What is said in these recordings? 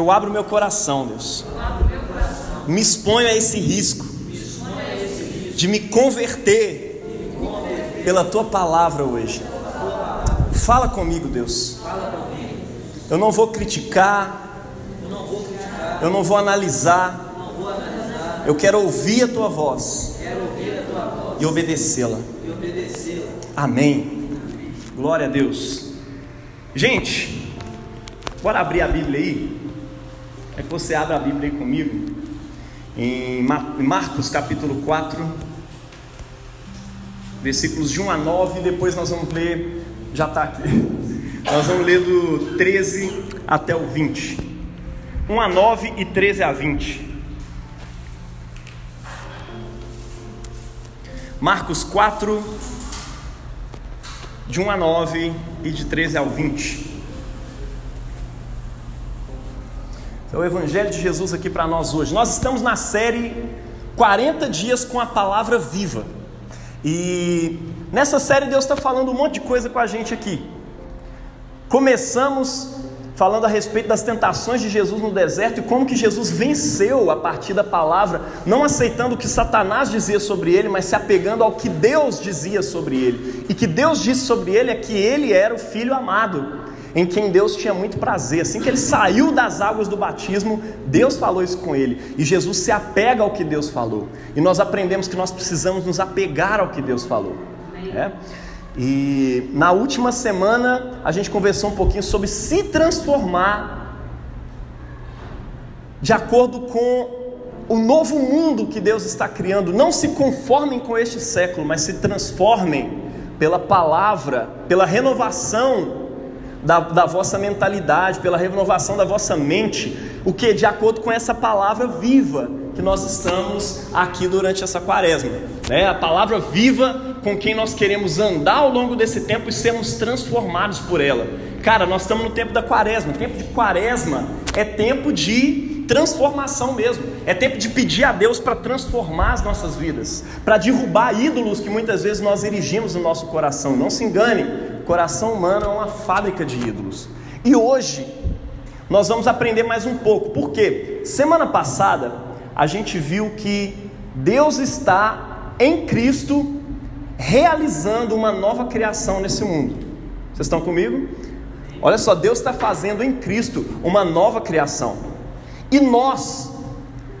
Eu abro meu coração, Deus. Me exponho a esse risco de me converter pela tua palavra hoje. Fala comigo, Deus. Eu não vou criticar, eu não vou analisar. Eu quero ouvir a tua voz e obedecê-la. Amém. Glória a Deus. Gente, bora abrir a Bíblia aí? É que você abra a Bíblia aí comigo. Em Marcos capítulo 4, versículos de 1 a 9. Depois nós vamos ler, já está aqui. Nós vamos ler do 13 até o 20. 1 a 9 e 13 a 20. Marcos 4, de 1 a 9 e de 13 ao 20. É o Evangelho de Jesus aqui para nós hoje. Nós estamos na série 40 dias com a palavra viva. E nessa série Deus está falando um monte de coisa com a gente aqui. Começamos falando a respeito das tentações de Jesus no deserto e como que Jesus venceu a partir da palavra, não aceitando o que Satanás dizia sobre ele, mas se apegando ao que Deus dizia sobre ele. E que Deus disse sobre ele é que ele era o filho amado, em quem Deus tinha muito prazer. Assim que ele saiu das águas do batismo, Deus falou isso com ele. E Jesus se apega ao que Deus falou. E nós aprendemos que nós precisamos nos apegar ao que Deus falou. É? E na última semana a gente conversou um pouquinho sobre se transformar de acordo com o novo mundo que Deus está criando. Não se conformem com este século, mas se transformem pela palavra, pela renovação da, da vossa mentalidade, pela renovação da vossa mente, o que? De acordo com essa palavra viva que nós estamos aqui durante essa quaresma. Né? A palavra viva com quem nós queremos andar ao longo desse tempo e sermos transformados por ela. Cara, nós estamos no tempo da quaresma. O tempo de quaresma é tempo de transformação mesmo. É tempo de pedir a Deus para transformar as nossas vidas, para derrubar ídolos que muitas vezes nós erigimos no nosso coração. Não se engane, coração humano é uma fábrica de ídolos. E hoje nós vamos aprender mais um pouco. Por quê? Semana passada a gente viu que Deus está em Cristo realizando uma nova criação nesse mundo. Vocês estão comigo? Olha só, Deus está fazendo em Cristo uma nova criação. E nós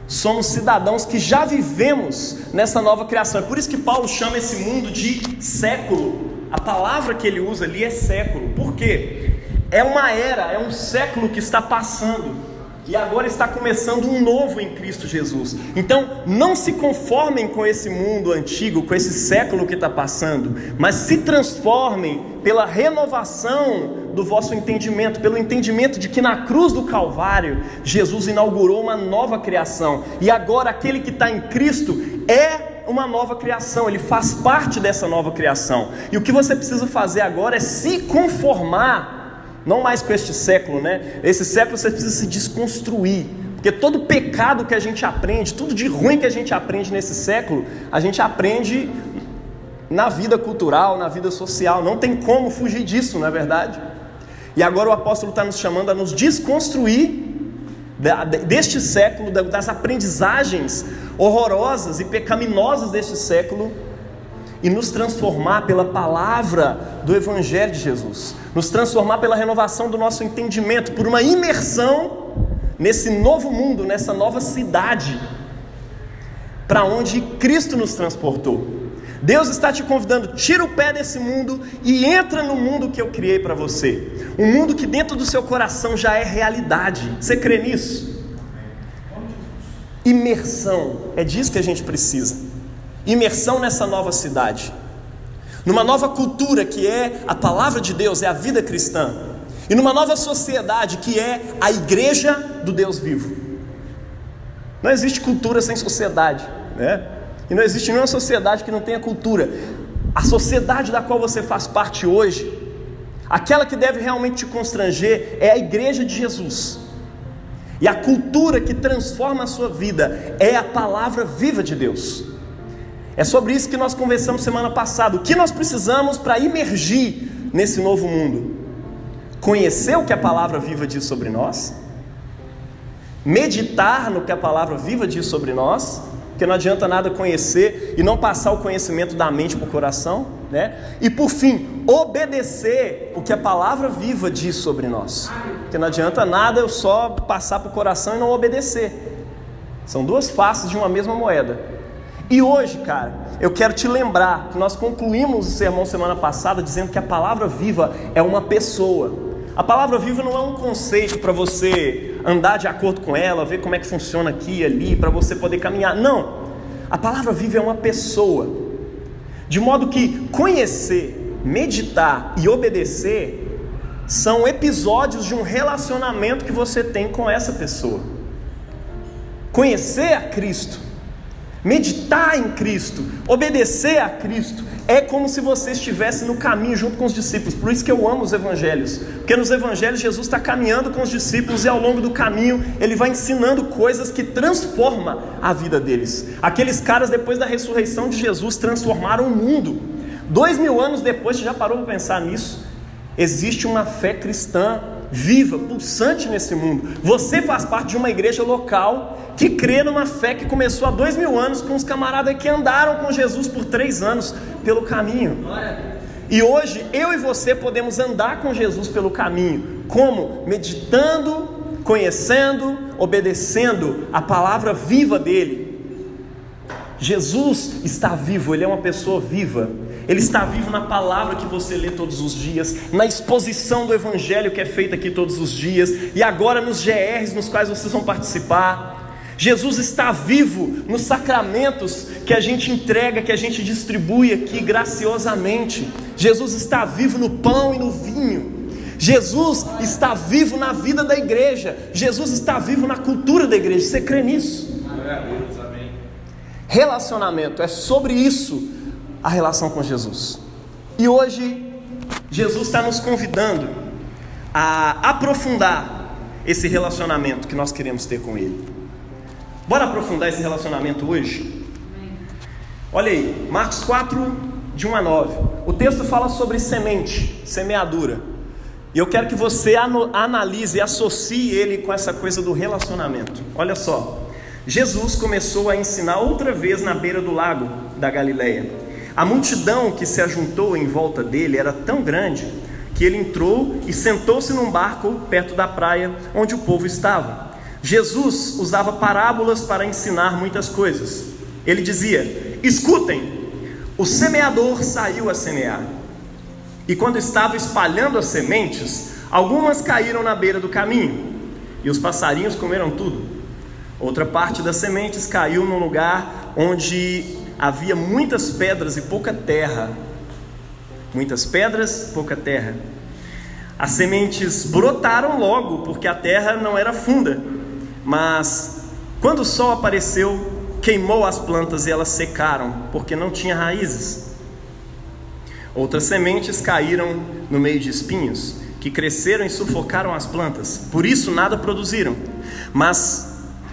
somos cidadãos que já vivemos nessa nova criação. É por isso que Paulo chama esse mundo de século. A palavra que ele usa ali é século. Por quê? É uma era, é um século que está passando e agora está começando um novo em Cristo Jesus. Então, não se conformem com esse mundo antigo, com esse século que está passando, mas se transformem pela renovação do vosso entendimento, pelo entendimento de que na cruz do Calvário, Jesus inaugurou uma nova criação, e agora aquele que está em Cristo é uma nova criação, ele faz parte dessa nova criação. E o que você precisa fazer agora é se conformar não mais com este século, né? Esse século você precisa se desconstruir. Porque todo pecado que a gente aprende, tudo de ruim que a gente aprende nesse século, a gente aprende na vida cultural, na vida social. Não tem como fugir disso, não é verdade? E agora o apóstolo está nos chamando a nos desconstruir deste século, das aprendizagens horrorosas e pecaminosas deste século e nos transformar pela palavra do Evangelho de Jesus, nos transformar pela renovação do nosso entendimento, por uma imersão nesse novo mundo, nessa nova cidade, para onde Cristo nos transportou. Deus está te convidando, tira o pé desse mundo e entra no mundo que eu criei para você. Um mundo que dentro do seu coração já é realidade. Você crê nisso? Imersão, é disso que a gente precisa imersão nessa nova cidade, numa nova cultura que é a palavra de Deus, é a vida cristã, e numa nova sociedade que é a igreja do Deus vivo. Não existe cultura sem sociedade, né? E não existe nenhuma sociedade que não tenha cultura. A sociedade da qual você faz parte hoje, aquela que deve realmente te constranger, é a igreja de Jesus. E a cultura que transforma a sua vida é a palavra viva de Deus. É sobre isso que nós conversamos semana passada. O que nós precisamos para imergir nesse novo mundo? Conhecer o que a palavra viva diz sobre nós meditar no que a palavra viva diz sobre nós, porque não adianta nada conhecer e não passar o conhecimento da mente para o coração, né? E por fim, obedecer o que a palavra viva diz sobre nós, porque não adianta nada eu só passar para o coração e não obedecer. São duas faces de uma mesma moeda. E hoje, cara, eu quero te lembrar que nós concluímos o sermão semana passada dizendo que a palavra viva é uma pessoa. A palavra viva não é um conceito para você andar de acordo com ela, ver como é que funciona aqui e ali, para você poder caminhar. Não. A palavra viva é uma pessoa. De modo que conhecer, meditar e obedecer são episódios de um relacionamento que você tem com essa pessoa. Conhecer a Cristo, meditar em Cristo, obedecer a Cristo, é como se você estivesse no caminho junto com os discípulos. Por isso que eu amo os evangelhos. Porque nos evangelhos Jesus está caminhando com os discípulos e ao longo do caminho ele vai ensinando coisas que transformam a vida deles. Aqueles caras, depois da ressurreição de Jesus, transformaram o mundo. Dois mil anos depois, você já parou para pensar nisso? Existe uma fé cristã viva, pulsante nesse mundo. Você faz parte de uma igreja local que crê numa fé que começou há dois mil anos com os camaradas que andaram com Jesus por três anos pelo caminho. E hoje eu e você podemos andar com Jesus pelo caminho, como? Meditando, conhecendo, obedecendo a palavra viva dele. Jesus está vivo, ele é uma pessoa viva. Ele está vivo na palavra que você lê todos os dias, na exposição do Evangelho que é feita aqui todos os dias, e agora nos GRs nos quais vocês vão participar. Jesus está vivo nos sacramentos que a gente entrega, que a gente distribui aqui graciosamente. Jesus está vivo no pão e no vinho. Jesus está vivo na vida da igreja. Jesus está vivo na cultura da igreja. Você crê nisso? Relacionamento é sobre isso a relação com Jesus. E hoje, Jesus está nos convidando a aprofundar esse relacionamento que nós queremos ter com Ele. Bora aprofundar esse relacionamento hoje? Olha aí, Marcos 4, de 1 a 9. O texto fala sobre semente, semeadura. E eu quero que você analise e associe ele com essa coisa do relacionamento. Olha só. Jesus começou a ensinar outra vez na beira do lago da Galileia. A multidão que se ajuntou em volta dele era tão grande que ele entrou e sentou-se num barco perto da praia onde o povo estava. Jesus usava parábolas para ensinar muitas coisas. Ele dizia: Escutem, o semeador saiu a semear. E quando estava espalhando as sementes, algumas caíram na beira do caminho, e os passarinhos comeram tudo. Outra parte das sementes caiu num lugar onde havia muitas pedras e pouca terra. Muitas pedras, pouca terra. As sementes brotaram logo, porque a terra não era funda. Mas quando o sol apareceu, queimou as plantas e elas secaram, porque não tinha raízes. Outras sementes caíram no meio de espinhos, que cresceram e sufocaram as plantas, por isso nada produziram. Mas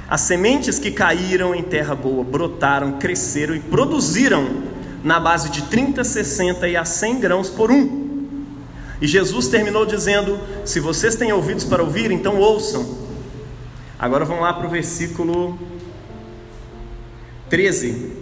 as sementes que caíram em terra boa brotaram, cresceram e produziram na base de 30, 60 e a 100 grãos por um. E Jesus terminou dizendo: Se vocês têm ouvidos para ouvir, então ouçam. Agora vamos lá para o versículo 13.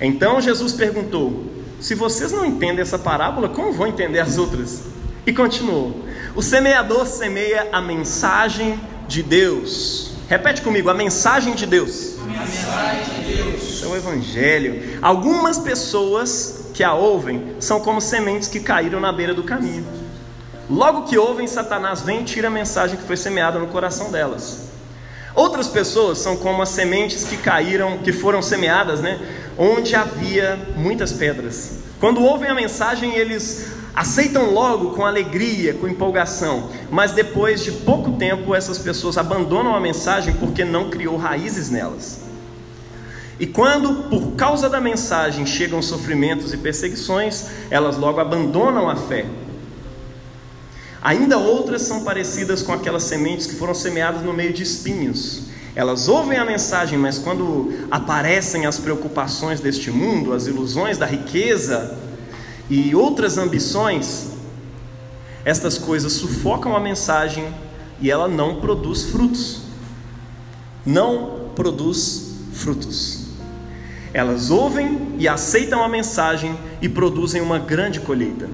Então Jesus perguntou: Se vocês não entendem essa parábola, como vão entender as outras? E continuou: O semeador semeia a mensagem de Deus. Repete comigo, a mensagem de Deus. A mensagem de Deus. É o Evangelho. Algumas pessoas que a ouvem são como sementes que caíram na beira do caminho. Logo que ouvem, Satanás vem e tira a mensagem que foi semeada no coração delas. Outras pessoas são como as sementes que caíram, que foram semeadas, né? Onde havia muitas pedras. Quando ouvem a mensagem, eles aceitam logo com alegria, com empolgação, mas depois de pouco tempo essas pessoas abandonam a mensagem porque não criou raízes nelas. E quando, por causa da mensagem, chegam sofrimentos e perseguições, elas logo abandonam a fé. Ainda outras são parecidas com aquelas sementes que foram semeadas no meio de espinhos. Elas ouvem a mensagem, mas quando aparecem as preocupações deste mundo, as ilusões da riqueza, e outras ambições, estas coisas sufocam a mensagem e ela não produz frutos. não produz frutos. Elas ouvem e aceitam a mensagem e produzem uma grande colheita.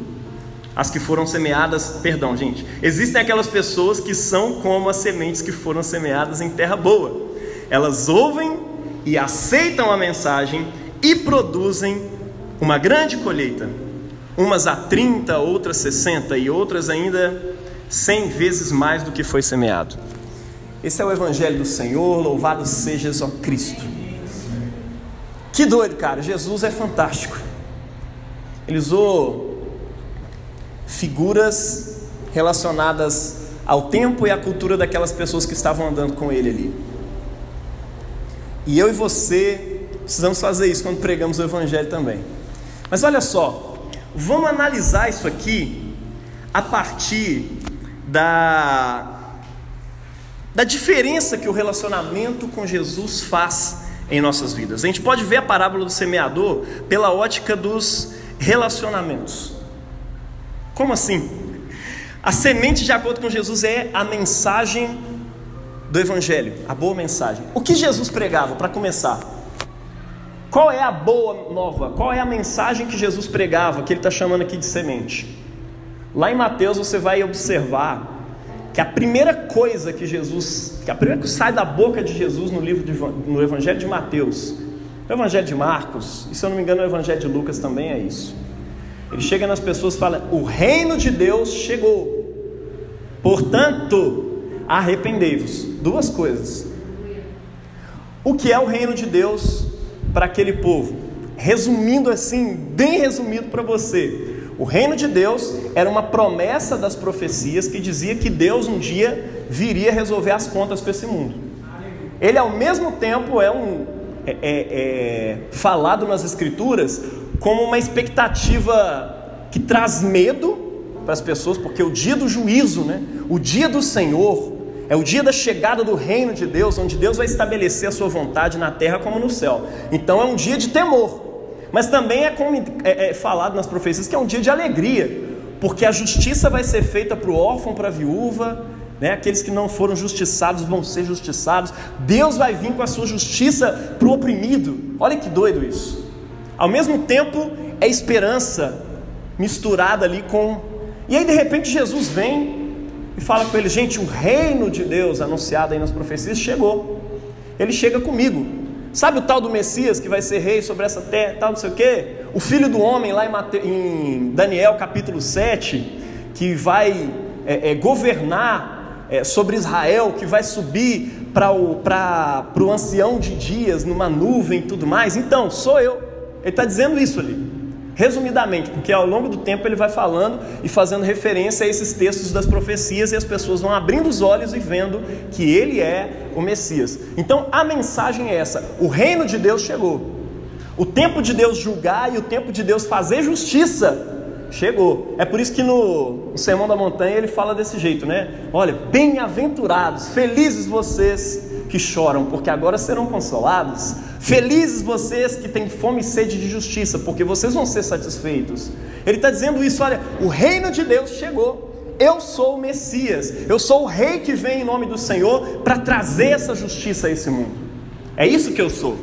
As que foram semeadas, perdão, gente, existem aquelas pessoas que são como as sementes que foram semeadas em terra boa. Elas ouvem e aceitam a mensagem e produzem uma grande colheita. Umas a 30, outras 60 e outras ainda 100 vezes mais do que foi semeado. Esse é o Evangelho do Senhor, louvado seja Jesus Cristo. Que doido, cara, Jesus é fantástico. Ele usou figuras relacionadas ao tempo e à cultura daquelas pessoas que estavam andando com ele ali. E eu e você precisamos fazer isso quando pregamos o Evangelho também. Mas olha só, vamos analisar isso aqui a partir da, da diferença que o relacionamento com Jesus faz em nossas vidas. A gente pode ver a parábola do semeador pela ótica dos relacionamentos. Como assim? A semente, de acordo com Jesus, é a mensagem do Evangelho, a boa mensagem. O que Jesus pregava, para começar? Qual é a boa nova? Qual é a mensagem que Jesus pregava, que ele está chamando aqui de semente? Lá em Mateus você vai observar que a primeira coisa que Jesus, que a primeira que sai da boca de Jesus no livro de, no Evangelho de Mateus, no Evangelho de Marcos, e se eu não me engano, o Evangelho de Lucas também é isso. Ele chega nas pessoas e fala: O reino de Deus chegou. Portanto, arrependei-vos. Duas coisas. O que é o reino de Deus para aquele povo? Resumindo assim, bem resumido para você, o reino de Deus era uma promessa das profecias que dizia que Deus um dia viria resolver as contas com esse mundo. Ele, ao mesmo tempo, é um é, é, é, falado nas Escrituras como uma expectativa que traz medo para as pessoas, porque o dia do juízo, né, o dia do Senhor, é o dia da chegada do reino de Deus, onde Deus vai estabelecer a sua vontade na terra como no céu. Então é um dia de temor. Mas também é, é, é falado nas profecias que é um dia de alegria, porque a justiça vai ser feita para o órfão, para a viúva, né? aqueles que não foram justiçados vão ser justiçados. Deus vai vir com a sua justiça para o oprimido. Olha que doido isso. Ao mesmo tempo, é esperança misturada ali com. E aí, de repente, Jesus vem e fala com ele: gente, o reino de Deus anunciado aí nas profecias chegou. Ele chega comigo. Sabe o tal do Messias que vai ser rei sobre essa terra, tal, não sei o quê? O filho do homem, lá em, Mate... em Daniel capítulo 7, que vai é, é, governar é, sobre Israel, que vai subir para o, o ancião de dias numa nuvem e tudo mais. Então, sou eu. Ele está dizendo isso ali. Resumidamente, porque ao longo do tempo ele vai falando e fazendo referência a esses textos das profecias e as pessoas vão abrindo os olhos e vendo que ele é o Messias. Então a mensagem é essa: o reino de Deus chegou. O tempo de Deus julgar e o tempo de Deus fazer justiça chegou. É por isso que no, Sermão da Montanha ele fala desse jeito, né? Olha, bem-aventurados, felizes vocês que choram, porque agora serão consolados. Felizes vocês que têm fome e sede de justiça, porque vocês vão ser satisfeitos. Ele está dizendo isso: olha, o reino de Deus chegou. Eu sou o Messias, eu sou o rei que vem em nome do Senhor para trazer essa justiça a esse mundo. É isso que eu sou.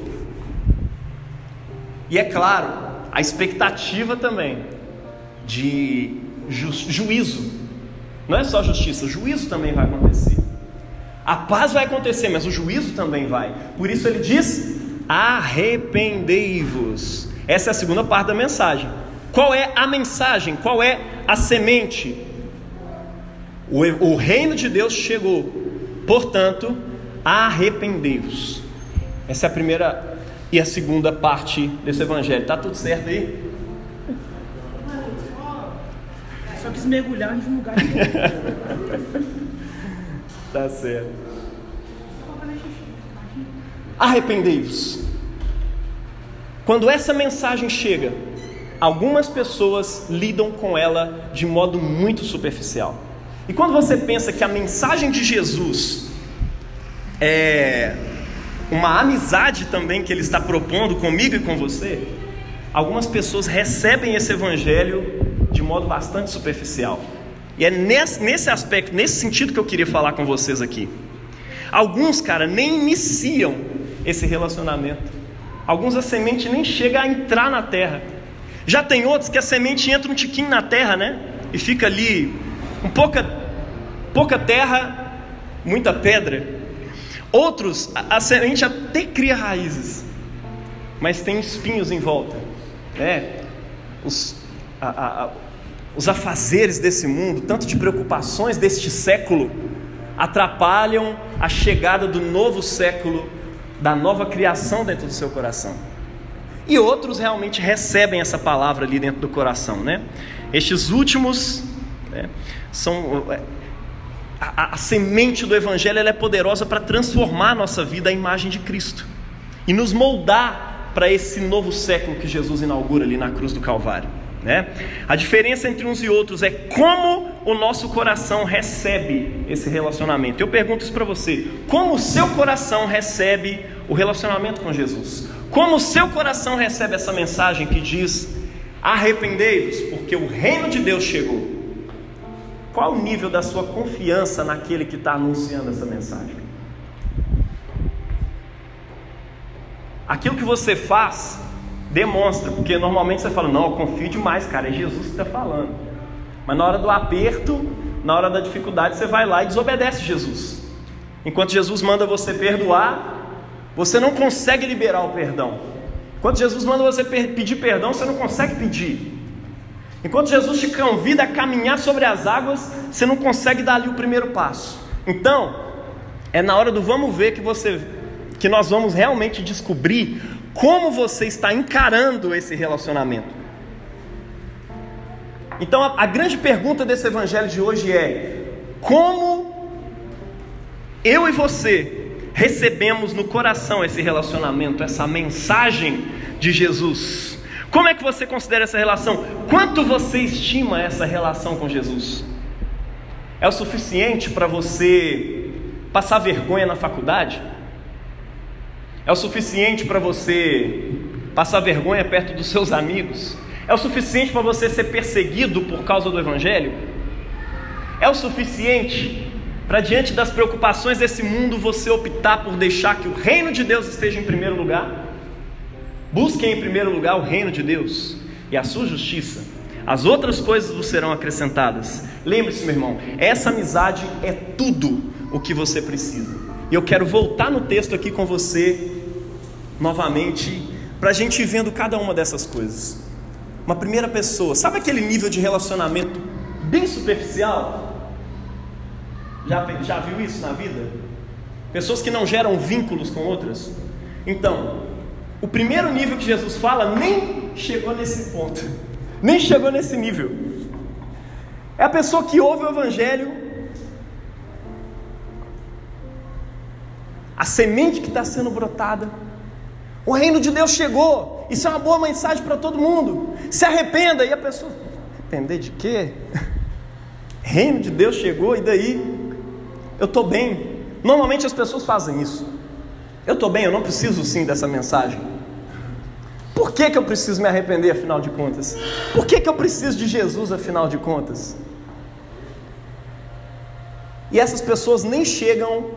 E é claro, a expectativa também de ju juízo. Não é só justiça, juízo também vai acontecer. A paz vai acontecer, mas o juízo também vai. Por isso ele diz: arrependei-vos. Essa é a segunda parte da mensagem. Qual é a mensagem? Qual é a semente? O, o reino de Deus chegou, portanto, arrependei-vos. Essa é a primeira e a segunda parte desse evangelho. Tá tudo certo aí? Só quis mergulhar em um lugar. Tá certo. Arrependei-vos. Quando essa mensagem chega, algumas pessoas lidam com ela de modo muito superficial. E quando você pensa que a mensagem de Jesus é uma amizade também que ele está propondo comigo e com você, algumas pessoas recebem esse evangelho de modo bastante superficial. E é nesse, aspecto, nesse sentido que eu queria falar com vocês aqui. Alguns, cara, nem iniciam esse relacionamento. Alguns a semente nem chega a entrar na terra. Já tem outros que a semente entra um tiquinho na terra, né? E fica ali um pouca, pouca terra, muita pedra. Outros, a, a semente até cria raízes, mas tem espinhos em volta. Né? Os, a, a, os afazeres desse mundo, tanto de preocupações deste século, atrapalham a chegada do novo século, da nova criação dentro do seu coração. E outros realmente recebem essa palavra ali dentro do coração, né? Estes últimos né, são é, a, a, semente do Evangelho é poderosa para transformar nossa vida à imagem de Cristo e nos moldar para esse novo século que Jesus inaugura ali na cruz do Calvário. Né? A diferença entre uns e outros é como o nosso coração recebe esse relacionamento. Eu pergunto isso para você: como o seu coração recebe o relacionamento com Jesus? Como o seu coração recebe essa mensagem que diz: arrependei-vos, porque o reino de Deus chegou? Qual o nível da sua confiança naquele que está anunciando essa mensagem? Aquilo que você faz demonstra, porque normalmente você fala, não, eu confio demais, cara, é Jesus que está falando. Mas na hora do aperto, na hora da dificuldade, você vai lá e desobedece Jesus. Enquanto Jesus manda você perdoar, você não consegue liberar o perdão. Enquanto Jesus manda você pedir perdão, você não consegue pedir. Enquanto Jesus te convida a caminhar sobre as águas, você não consegue dar ali o primeiro passo. Então, é na hora do vamos ver que você que nós vamos realmente descobrir como você está encarando esse relacionamento. Então, a, a grande pergunta desse evangelho de hoje é: como eu e você recebemos no coração esse relacionamento, essa mensagem de Jesus? Como é que você considera essa relação? Quanto você estima essa relação com Jesus? É o suficiente para você passar vergonha na faculdade? É o suficiente para você passar vergonha perto dos seus amigos? É o suficiente para você ser perseguido por causa do Evangelho? É o suficiente para, diante das preocupações desse mundo, você optar por deixar que o reino de Deus esteja em primeiro lugar? Busquem em primeiro lugar o reino de Deus e a sua justiça. As outras coisas vos serão acrescentadas. Lembre-se, meu irmão, essa amizade é tudo o que você precisa. E eu quero voltar no texto aqui com você novamente, para a gente ir vendo cada uma dessas coisas. Uma primeira pessoa, sabe aquele nível de relacionamento bem superficial? Já, já viu isso na vida? Pessoas que não geram vínculos com outras? Então, o primeiro nível que Jesus fala nem chegou nesse ponto, nem chegou nesse nível. É a pessoa que ouve o Evangelho, a semente que está sendo brotada, o reino de Deus chegou. Isso é uma boa mensagem para todo mundo. Se arrependa. E a pessoa, arrepender de quê? Reino de Deus chegou e daí? Eu estou bem. Normalmente as pessoas fazem isso. Eu estou bem, eu não preciso sim dessa mensagem. Por que, que eu preciso me arrepender, afinal de contas? Por que, que eu preciso de Jesus, afinal de contas? E essas pessoas nem chegam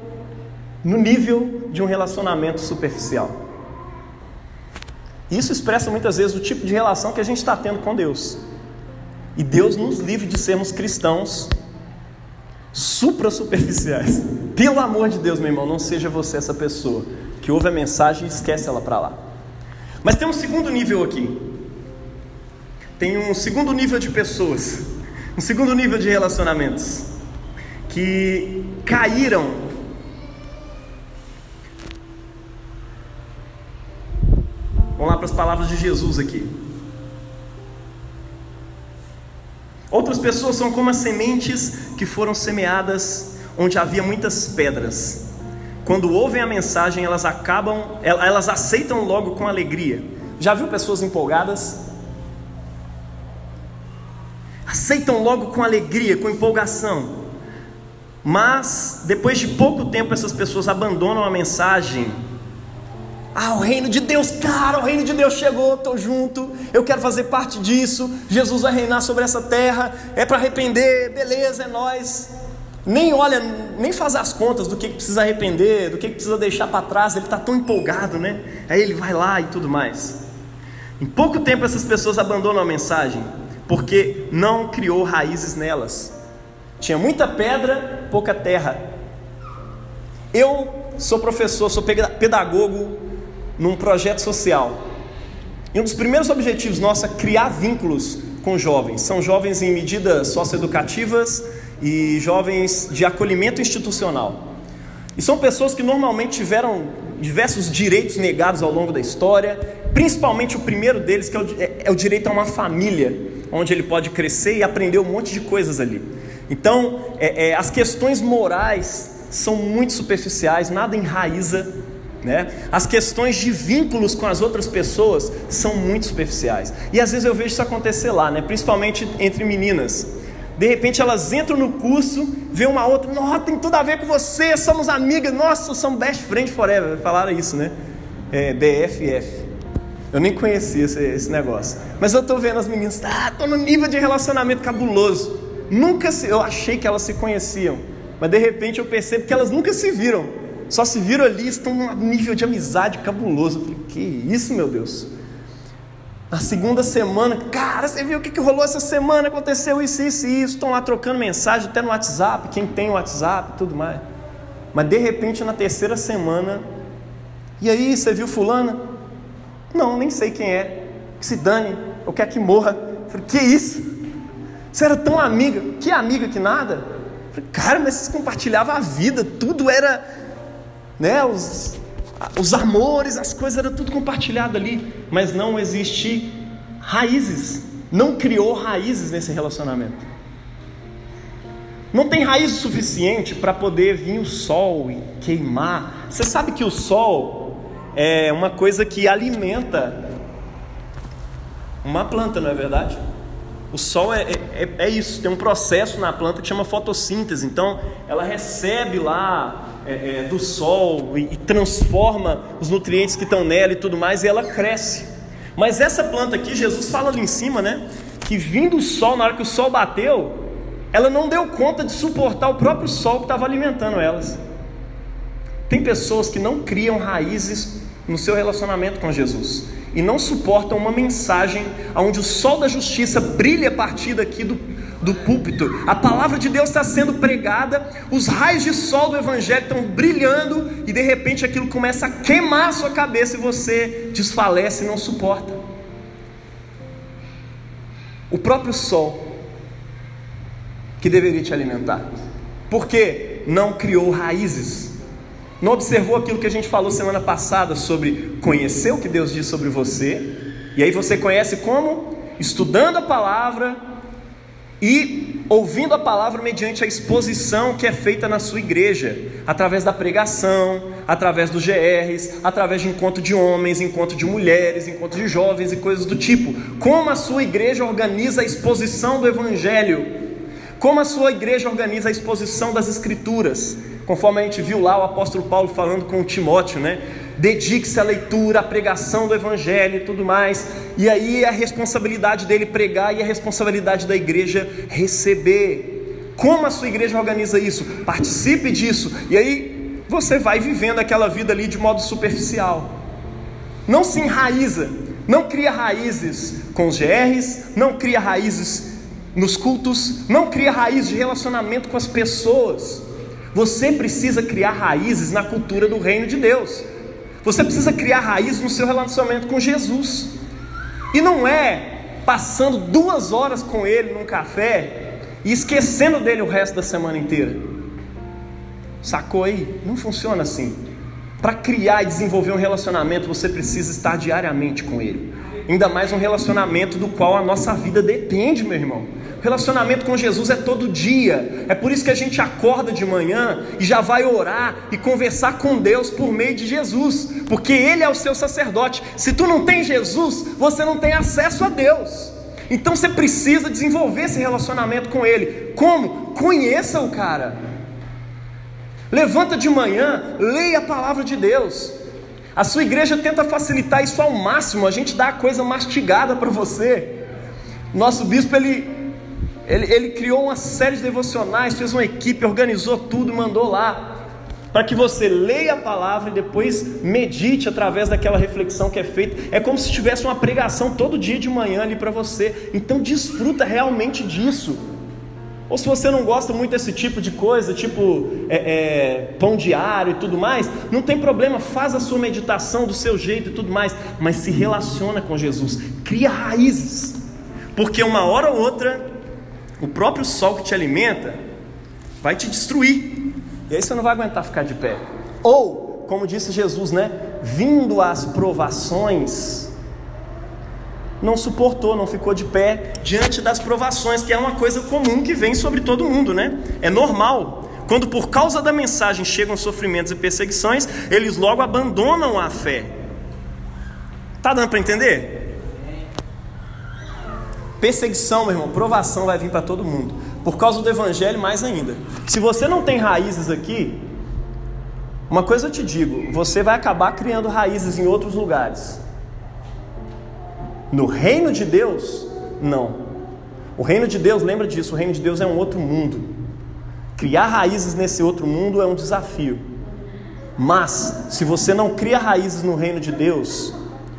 no nível de um relacionamento superficial. Isso expressa muitas vezes o tipo de relação que a gente está tendo com Deus. E Deus nos livre de sermos cristãos supra-superficiais. Pelo amor de Deus, meu irmão, não seja você essa pessoa que ouve a mensagem e esquece ela para lá. Mas tem um segundo nível aqui. Tem um segundo nível de pessoas, um segundo nível de relacionamentos que caíram Vamos lá para as palavras de Jesus aqui. Outras pessoas são como as sementes que foram semeadas onde havia muitas pedras. Quando ouvem a mensagem, elas acabam, elas aceitam logo com alegria. Já viu pessoas empolgadas? Aceitam logo com alegria, com empolgação. Mas depois de pouco tempo essas pessoas abandonam a mensagem ah, o reino de Deus, cara, o reino de Deus chegou, estou junto, eu quero fazer parte disso. Jesus vai reinar sobre essa terra, é para arrepender, beleza, é nós. nem olha, nem faz as contas do que precisa arrepender, do que precisa deixar para trás, ele está tão empolgado, né? Aí ele vai lá e tudo mais. Em pouco tempo essas pessoas abandonam a mensagem, porque não criou raízes nelas. Tinha muita pedra, pouca terra. Eu sou professor, sou pedagogo num projeto social. E um dos primeiros objetivos nossos é criar vínculos com jovens. São jovens em medidas socioeducativas e jovens de acolhimento institucional. E são pessoas que normalmente tiveram diversos direitos negados ao longo da história, principalmente o primeiro deles, que é o, é, é o direito a uma família, onde ele pode crescer e aprender um monte de coisas ali. Então, é, é, as questões morais são muito superficiais, nada enraiza né? As questões de vínculos com as outras pessoas são muito superficiais. E às vezes eu vejo isso acontecer lá, né? principalmente entre meninas. De repente elas entram no curso, vê uma outra, nossa, tem tudo a ver com você, somos amigas, nossa, somos best friends forever. Falaram isso, né? É, BFF. Eu nem conhecia esse, esse negócio. Mas eu estou vendo as meninas, ah, estou no nível de relacionamento cabuloso. Nunca se, eu achei que elas se conheciam, mas de repente eu percebo que elas nunca se viram só se viram ali, estão num nível de amizade cabuloso. Eu falei, que isso, meu Deus? Na segunda semana, cara, você viu o que, que rolou essa semana? Aconteceu isso, isso e isso. Estão lá trocando mensagem até no WhatsApp, quem tem o WhatsApp tudo mais. Mas de repente, na terceira semana, e aí, você viu fulana? Não, nem sei quem é. Que se dane, eu quero que morra. Eu falei, que isso? Você era tão amiga, que amiga que nada? Eu falei, cara, mas vocês compartilhavam a vida, tudo era né? Os, os amores, as coisas, era tudo compartilhado ali, mas não existe raízes, não criou raízes nesse relacionamento. Não tem raiz suficiente para poder vir o sol e queimar. Você sabe que o sol é uma coisa que alimenta uma planta, não é verdade? O sol é, é, é, isso, tem um processo na planta que chama fotossíntese. Então, ela recebe lá é, é, do sol e, e transforma os nutrientes que estão nela e tudo mais, e ela cresce. Mas essa planta aqui, Jesus fala ali em cima, né? Que vindo o sol, na hora que o sol bateu, ela não deu conta de suportar o próprio sol que estava alimentando elas. Tem pessoas que não criam raízes no seu relacionamento com Jesus e não suportam uma mensagem onde o sol da justiça brilha a partir daqui do, do púlpito, a palavra de Deus está sendo pregada, os raios de sol do Evangelho estão brilhando e de repente aquilo começa a queimar a sua cabeça e você desfalece e não suporta. O próprio sol que deveria te alimentar, porque não criou raízes, não observou aquilo que a gente falou semana passada sobre conhecer o que Deus diz sobre você, e aí você conhece como? Estudando a palavra e ouvindo a palavra mediante a exposição que é feita na sua igreja, através da pregação, através dos GRs, através de encontro de homens, encontro de mulheres, encontro de jovens e coisas do tipo. Como a sua igreja organiza a exposição do evangelho? Como a sua igreja organiza a exposição das escrituras? Conforme a gente viu lá o apóstolo Paulo falando com Timóteo, né? Dedique-se à leitura, à pregação do Evangelho e tudo mais. E aí é a responsabilidade dele pregar e a responsabilidade da igreja receber. Como a sua igreja organiza isso? Participe disso. E aí você vai vivendo aquela vida ali de modo superficial. Não se enraiza, não cria raízes com os GRs, não cria raízes nos cultos, não cria raiz de relacionamento com as pessoas. Você precisa criar raízes na cultura do reino de Deus. Você precisa criar raiz no seu relacionamento com Jesus. E não é passando duas horas com Ele num café e esquecendo dele o resto da semana inteira. Sacou aí? Não funciona assim. Para criar e desenvolver um relacionamento, você precisa estar diariamente com Ele. Ainda mais um relacionamento do qual a nossa vida depende, meu irmão. Relacionamento com Jesus é todo dia. É por isso que a gente acorda de manhã e já vai orar e conversar com Deus por meio de Jesus, porque Ele é o seu sacerdote. Se tu não tem Jesus, você não tem acesso a Deus. Então você precisa desenvolver esse relacionamento com Ele. Como? Conheça o cara. Levanta de manhã, leia a palavra de Deus. A sua igreja tenta facilitar isso ao máximo. A gente dá a coisa mastigada para você. Nosso bispo ele Ele, ele criou uma série de devocionais, fez uma equipe, organizou tudo, mandou lá para que você leia a palavra e depois medite através daquela reflexão que é feita. É como se tivesse uma pregação todo dia de manhã ali para você. Então desfruta realmente disso. Ou se você não gosta muito desse tipo de coisa, tipo é, é, pão diário e tudo mais, não tem problema, faz a sua meditação do seu jeito e tudo mais, mas se relaciona com Jesus, cria raízes, porque uma hora ou outra, o próprio sol que te alimenta vai te destruir, e aí você não vai aguentar ficar de pé. Ou, como disse Jesus, né? Vindo as provações, não suportou, não ficou de pé diante das provações, que é uma coisa comum que vem sobre todo mundo, né? É normal. Quando por causa da mensagem chegam sofrimentos e perseguições, eles logo abandonam a fé. Tá dando para entender? Perseguição, meu irmão, provação vai vir para todo mundo. Por causa do evangelho, mais ainda. Se você não tem raízes aqui, uma coisa eu te digo: você vai acabar criando raízes em outros lugares. No reino de Deus, não. O reino de Deus, lembra disso, o reino de Deus é um outro mundo. Criar raízes nesse outro mundo é um desafio. Mas, se você não cria raízes no reino de Deus,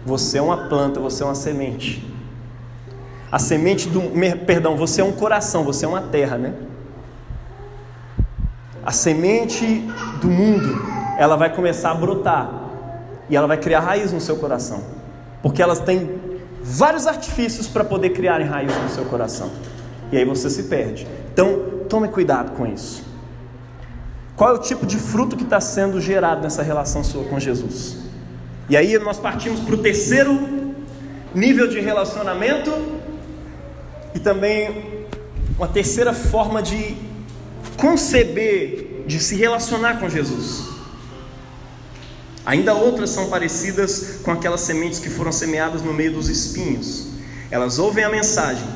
você é uma planta, você é uma semente. A semente do. Perdão, você é um coração, você é uma terra, né? A semente do mundo, ela vai começar a brotar. E ela vai criar raiz no seu coração. Porque elas têm vários artifícios para poder criarem raiz no seu coração. E aí você se perde. Então, tome cuidado com isso. Qual é o tipo de fruto que está sendo gerado nessa relação sua com Jesus? E aí nós partimos para o terceiro nível de relacionamento, e também uma terceira forma de conceber, de se relacionar com Jesus. Ainda outras são parecidas com aquelas sementes que foram semeadas no meio dos espinhos. Elas ouvem a mensagem,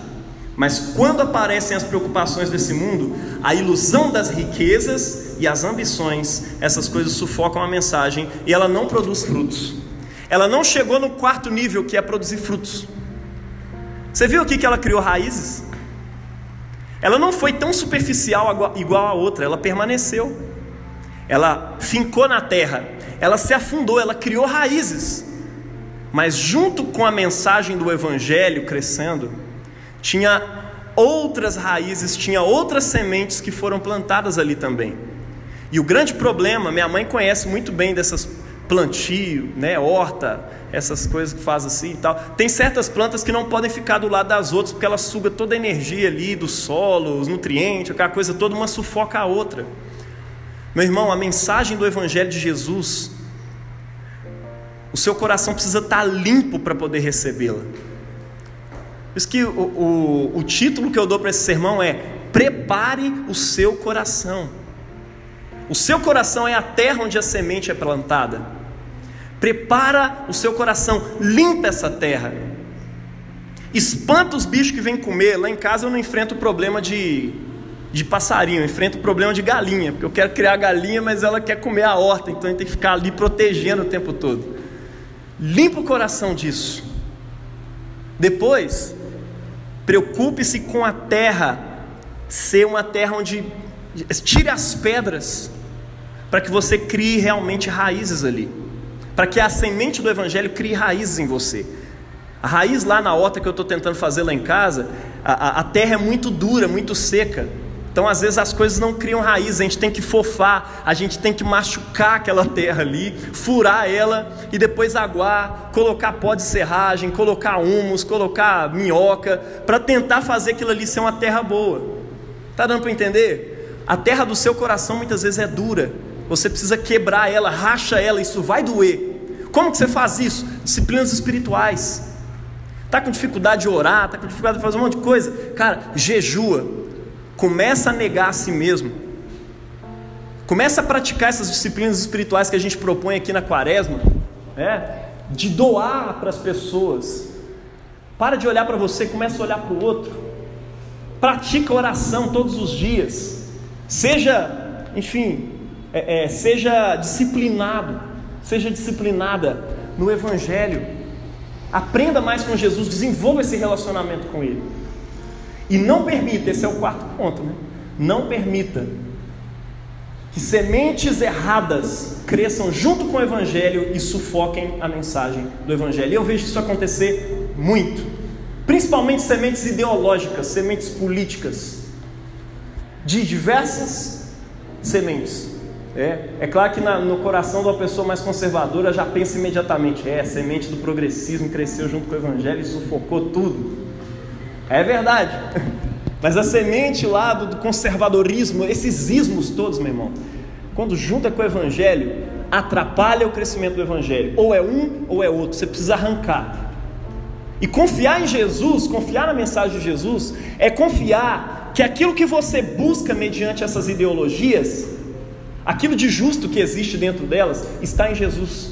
mas quando aparecem as preocupações desse mundo, a ilusão das riquezas e as ambições, essas coisas sufocam a mensagem e ela não produz frutos. Ela não chegou no quarto nível, que é produzir frutos. Você viu aqui que ela criou raízes? Ela não foi tão superficial igual a outra, ela permaneceu. Ela fincou na terra, ela se afundou, ela criou raízes. Mas junto com a mensagem do evangelho crescendo, tinha outras raízes, tinha outras sementes que foram plantadas ali também. E o grande problema, minha mãe conhece muito bem dessas plantio, né, horta, essas coisas que faz assim e tal. Tem certas plantas que não podem ficar do lado das outras porque elas sugam toda a energia ali do solo, os nutrientes, aquela coisa toda, uma sufoca a outra. Meu irmão, a mensagem do Evangelho de Jesus, o seu coração precisa estar limpo para poder recebê-la. Por isso que o, o, o título que eu dou para esse sermão é Prepare o seu coração. O seu coração é a terra onde a semente é plantada. Prepara o seu coração, limpa essa terra. Espanta os bichos que vêm comer. Lá em casa eu não enfrento o problema de, de passarinho, eu enfrento o problema de galinha, porque eu quero criar galinha, mas ela quer comer a horta, então a gente tem que ficar ali protegendo o tempo todo. Limpa o coração disso. Depois, preocupe-se com a terra ser uma terra onde tire as pedras para que você crie realmente raízes ali para que a semente do Evangelho crie raízes em você. A raiz lá na horta que eu estou tentando fazer lá em casa, a, a, terra é muito dura, muito seca. Então, às vezes, as coisas não criam raiz, a gente tem que fofar, a gente tem que machucar aquela terra ali, furar ela e depois aguar, colocar pó de serragem, colocar humus, colocar minhoca, para tentar fazer aquilo ali ser uma terra boa. Está dando para entender? A terra do seu coração muitas vezes é dura, você precisa quebrar ela, racha ela, isso vai doer. Como que você faz isso? Disciplinas espirituais. Está com dificuldade de orar, está com dificuldade de fazer um monte de coisa? Cara, jejua. Começa a negar a si mesmo. Começa a praticar essas disciplinas espirituais que a gente propõe aqui na quaresma. É, de doar para as pessoas. Para de olhar para você, começa a olhar para o outro. Pratica oração todos os dias. Seja, enfim, é, é, seja disciplinado, seja disciplinada no Evangelho. Aprenda mais com Jesus, desenvolva esse relacionamento com Ele. E não permita, esse é o quarto ponto, né? Não permita que sementes erradas cresçam junto com o Evangelho e sufoquem a mensagem do Evangelho. E eu vejo isso acontecer muito, principalmente sementes ideológicas, sementes políticas, de diversas sementes. É, é claro que na, no coração de uma pessoa mais conservadora já pensa imediatamente: é, a semente do progressismo cresceu junto com o Evangelho e sufocou tudo. É verdade. Mas a semente lá do, do conservadorismo, esses ismos todos, meu irmão, quando junta com o Evangelho, atrapalha o crescimento do Evangelho. Ou é um ou é outro. Você precisa arrancar. E confiar em Jesus, confiar na mensagem de Jesus, é confiar que aquilo que você busca mediante essas ideologias, aquilo de justo que existe dentro delas, está em Jesus.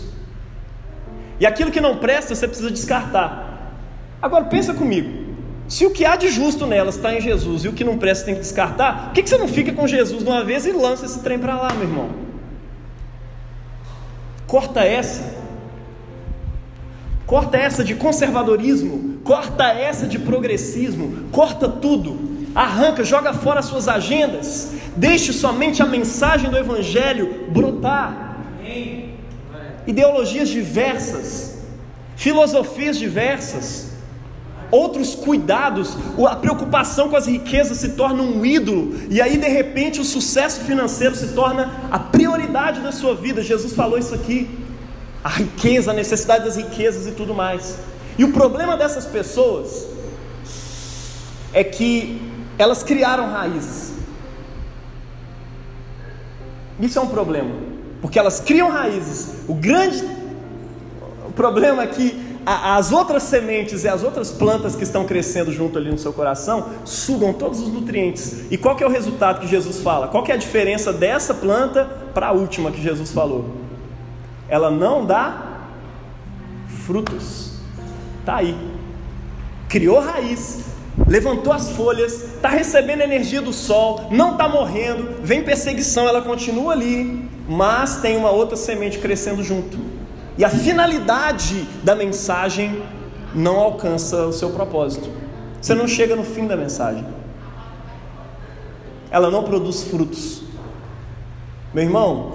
E aquilo que não presta, você precisa descartar. Agora pensa comigo. Se o que há de justo nelas está em Jesus e o que não presta tem que descartar, por que, você não fica com Jesus de uma vez e lança esse trem para lá, meu irmão? Corta essa. Corta essa de conservadorismo, corta essa de progressismo, corta tudo. Arranca, joga fora as suas agendas, deixe somente a mensagem do Evangelho brotar. Ideologias diversas, filosofias diversas, outros cuidados, a preocupação com as riquezas se torna um ídolo, e aí de repente o sucesso financeiro se torna a prioridade da sua vida. Jesus falou isso aqui. A riqueza, a necessidade das riquezas e tudo mais. E o problema dessas pessoas é que elas criaram raízes. Isso é um problema, porque elas criam raízes. O grande problema é que as outras sementes e as outras plantas que estão crescendo junto ali no seu coração sugam todos os nutrientes. E qual é o resultado que Jesus fala? Qual é a diferença dessa planta para a última que Jesus falou? Ela não dá frutos. Tá aí. Criou raiz, levantou as folhas, está recebendo energia do sol, não está morrendo, vem perseguição, ela continua ali, mas tem uma outra semente crescendo junto. E a finalidade da mensagem não alcança o seu propósito. Você não chega no fim da mensagem. Ela não produz frutos. Meu irmão,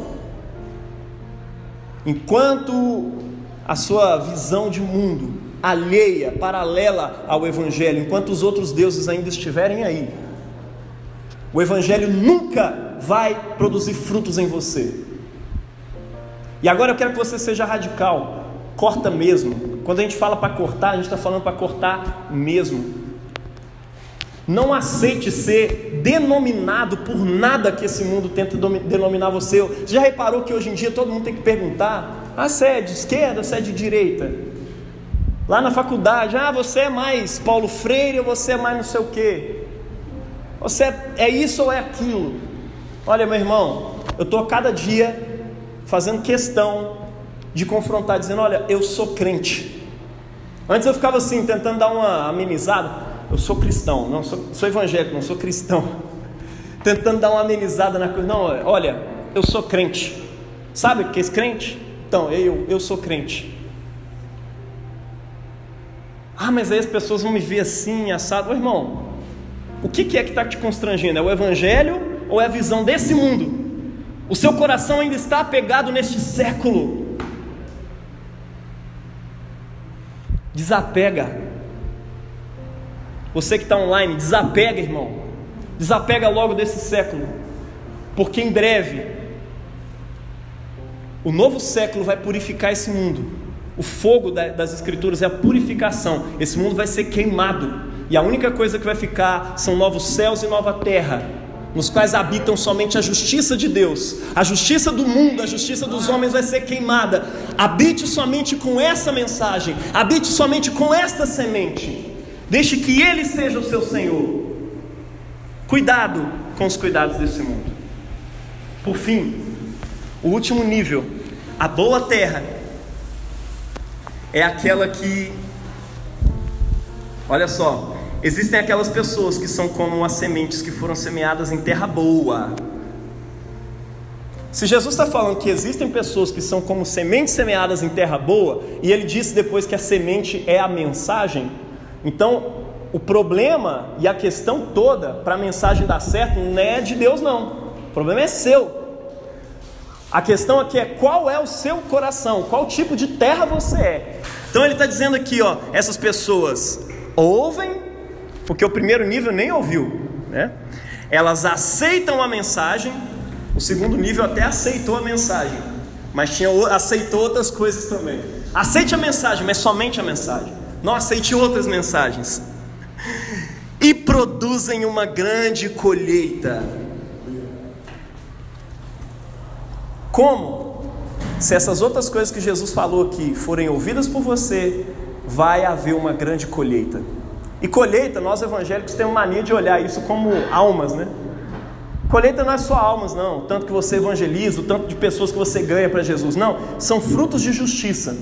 enquanto a sua visão de mundo alheia, paralela ao evangelho, enquanto os outros deuses ainda estiverem aí, o evangelho nunca vai produzir frutos em você. E agora eu quero que você seja radical. Corta mesmo. Quando a gente fala para cortar, a gente está falando para cortar mesmo. Não aceite ser denominado por nada que esse mundo tenta denominar você. Você já reparou que hoje em dia todo mundo tem que perguntar: ah, você é de esquerda, você é de direita? Lá na faculdade, ah, você é mais Paulo Freire ou você é mais não sei o quê? Você é, é isso ou é aquilo? Olha, meu irmão, eu estou cada dia fazendo questão de confrontar, dizendo: Olha, eu sou crente. Antes eu ficava assim, tentando dar uma amenizada. Eu sou cristão, não sou, sou evangélico, não sou cristão. Tentando dar uma amenizada na coisa. Não, olha, eu sou crente. Sabe o que é crente? Então, eu, eu sou crente. Ah, mas aí as pessoas vão me ver assim, assado. Ô, irmão, o que, que é que está te constrangendo? É o evangelho ou é a visão desse mundo? O seu coração ainda está apegado neste século. Desapega. Você que está online, desapega, irmão. Desapega logo desse século. Porque em breve, o novo século vai purificar esse mundo. O fogo das Escrituras é a purificação. Esse mundo vai ser queimado. E a única coisa que vai ficar são novos céus e nova terra nos quais habitam somente a justiça de Deus, a justiça do mundo, a justiça dos homens vai ser queimada. Habite somente com essa mensagem, habite somente com esta semente. Deixe que Ele seja o seu Senhor. Cuidado com os cuidados desse mundo. Por fim, o último nível, a boa terra, é aquela que, olha só, Existem aquelas pessoas que são como as sementes que foram semeadas em terra boa. Se Jesus está falando que existem pessoas que são como sementes semeadas em terra boa, e ele disse depois que a semente é a mensagem, então o problema e a questão toda para a mensagem dar certo não é de Deus, não. O problema é seu. A questão aqui é qual é o seu coração, qual tipo de terra você é. Então ele está dizendo aqui, ó, essas pessoas ouvem, porque o primeiro nível nem ouviu, né? Elas aceitam a mensagem, o segundo nível até aceitou a mensagem, mas tinha, aceitou outras coisas também. Aceite a mensagem, mas somente a mensagem. Não aceite outras mensagens. E produzem uma grande colheita. Como? Se essas outras coisas que Jesus falou aqui forem ouvidas por você, vai haver uma grande colheita. E colheita, nós evangélicos temos mania de olhar isso como almas, né? Colheita não é só almas, não. O tanto que você evangeliza, o tanto de pessoas que você ganha para Jesus. Não, são frutos de justiça.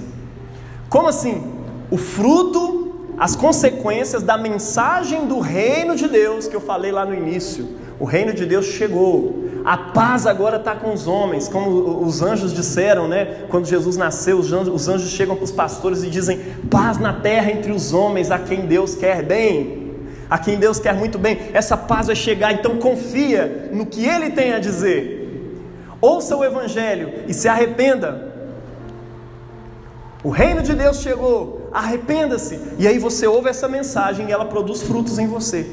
Como assim? O fruto, as consequências da mensagem do reino de Deus que eu falei lá no início. O reino de Deus chegou. A paz agora está com os homens, como os anjos disseram, né? Quando Jesus nasceu, os anjos, os anjos chegam para os pastores e dizem: paz na terra entre os homens, a quem Deus quer bem, a quem Deus quer muito bem. Essa paz vai chegar, então confia no que Ele tem a dizer. Ouça o Evangelho e se arrependa. O reino de Deus chegou, arrependa-se. E aí você ouve essa mensagem e ela produz frutos em você.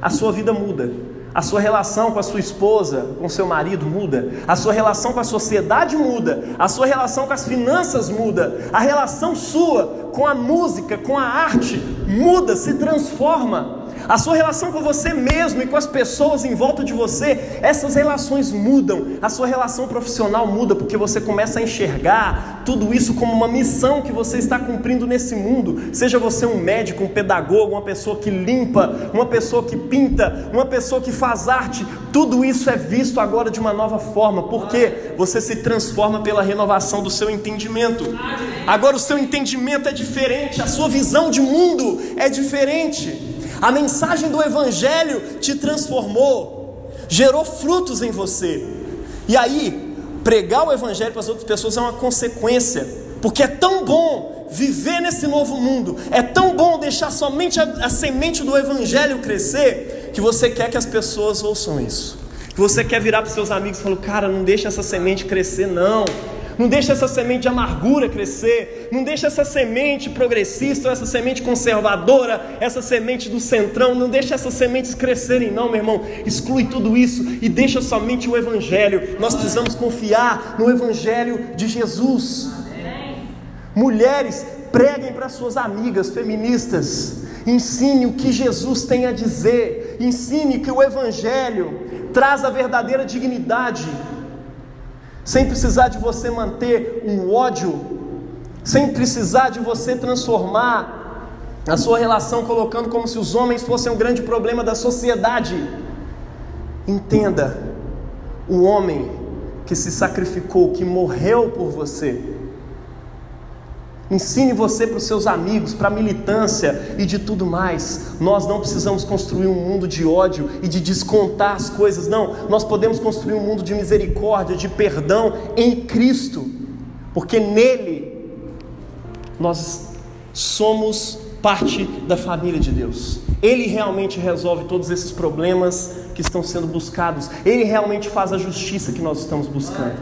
A sua vida muda. A sua relação com a sua esposa, com seu marido muda. A sua relação com a sociedade muda. A sua relação com as finanças muda. A relação sua com a música, com a arte muda, se transforma a sua relação com você mesmo e com as pessoas em volta de você, essas relações mudam, a sua relação profissional muda, porque você começa a enxergar tudo isso como uma missão que você está cumprindo nesse mundo. Seja você um médico, um pedagogo, uma pessoa que limpa, uma pessoa que pinta, uma pessoa que faz arte, tudo isso é visto agora de uma nova forma, porque você se transforma pela renovação do seu entendimento. Agora o seu entendimento é diferente, a sua visão de mundo é diferente. A mensagem do Evangelho te transformou, gerou frutos em você. E aí, pregar o Evangelho para as outras pessoas é uma consequência, porque é tão bom viver nesse novo mundo, é tão bom deixar somente a, a semente do Evangelho crescer, que você quer que as pessoas ouçam isso. Que você quer virar para os seus amigos e falar: Cara, não deixa essa semente crescer, não. Não deixa essa semente de amargura crescer. Não deixa essa semente progressista, essa semente conservadora, essa semente do centrão. Não deixa essas sementes crescerem, não, meu irmão. Exclui tudo isso e deixa somente o Evangelho. Nós precisamos confiar no Evangelho de Jesus. Mulheres, preguem para suas amigas feministas. Ensine o que Jesus tem a dizer. Ensine que o Evangelho traz a verdadeira dignidade sem precisar de você manter um ódio, sem precisar de você transformar a sua relação colocando como se os homens fossem um grande problema da sociedade. Entenda, o homem que se sacrificou, que morreu por você, Ensine você para os seus amigos, para a militância e de tudo mais. Nós não precisamos construir um mundo de ódio e de descontar as coisas, não. Nós podemos construir um mundo de misericórdia, de perdão em Cristo, porque nele nós somos parte da família de Deus. Ele realmente resolve todos esses problemas que estão sendo buscados. Ele realmente faz a justiça que nós estamos buscando.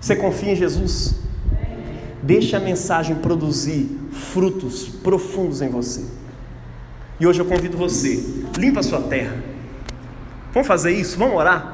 Você confia em Jesus? Deixe a mensagem produzir frutos profundos em você. E hoje eu convido você, limpa a sua terra. Vamos fazer isso? Vamos orar?